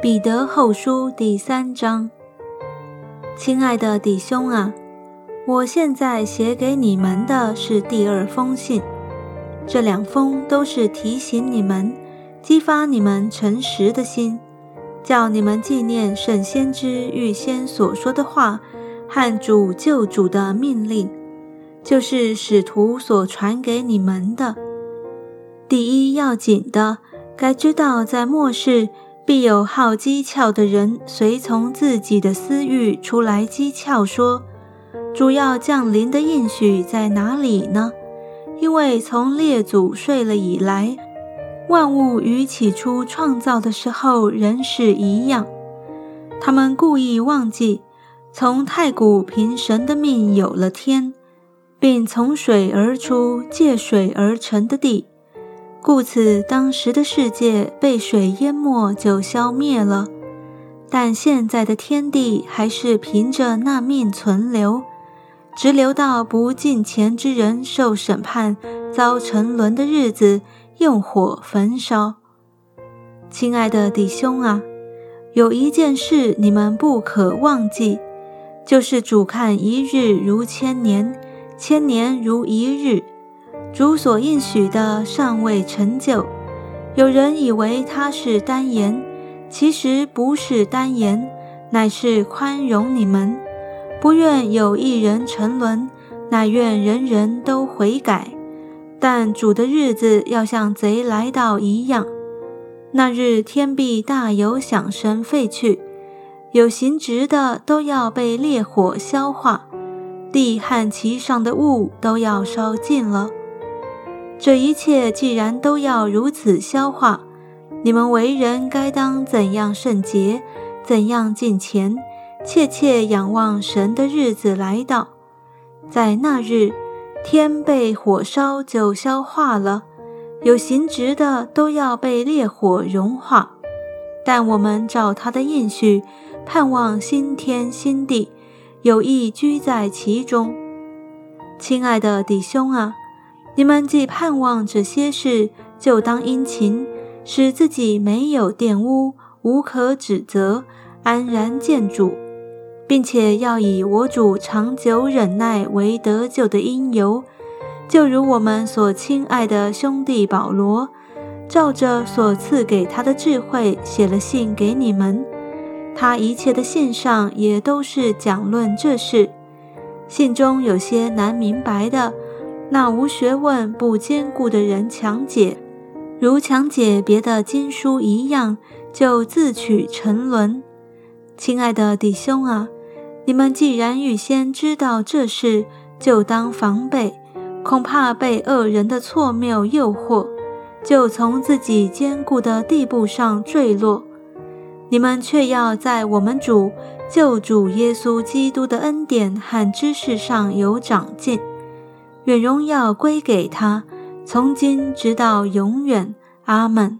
彼得后书第三章，亲爱的弟兄啊，我现在写给你们的是第二封信。这两封都是提醒你们，激发你们诚实的心，叫你们纪念圣先知预先所说的话和主救主的命令，就是使徒所传给你们的。第一要紧的，该知道在末世。必有好讥诮的人随从自己的私欲出来讥诮说：“主要降临的应许在哪里呢？因为从列祖睡了以来，万物与起初创造的时候仍是一样。他们故意忘记，从太古凭神的命有了天，并从水而出借水而成的地。”故此，当时的世界被水淹没，就消灭了。但现在的天地还是凭着那命存留，直留到不敬虔之人受审判、遭沉沦的日子，用火焚烧。亲爱的弟兄啊，有一件事你们不可忘记，就是主看一日如千年，千年如一日。主所应许的尚未成就，有人以为他是单言，其实不是单言，乃是宽容你们，不愿有一人沉沦，乃愿人人都悔改。但主的日子要像贼来到一样，那日天必大有响声废去，有行直的都要被烈火消化，地和其上的物都要烧尽了。这一切既然都要如此消化，你们为人该当怎样圣洁，怎样敬虔，切切仰望神的日子来到。在那日，天被火烧就消化了，有形质的都要被烈火融化。但我们照他的应许，盼望新天新地，有意居在其中。亲爱的弟兄啊！你们既盼望这些事，就当殷勤，使自己没有玷污，无可指责，安然见主，并且要以我主长久忍耐为得救的因由。就如我们所亲爱的兄弟保罗，照着所赐给他的智慧，写了信给你们。他一切的信上也都是讲论这事，信中有些难明白的。那无学问、不坚固的人强解，如强解别的经书一样，就自取沉沦。亲爱的弟兄啊，你们既然预先知道这事，就当防备，恐怕被恶人的错谬诱惑，就从自己坚固的地步上坠落。你们却要在我们主救主耶稣基督的恩典和知识上有长进。愿荣耀归给他，从今直到永远。阿门。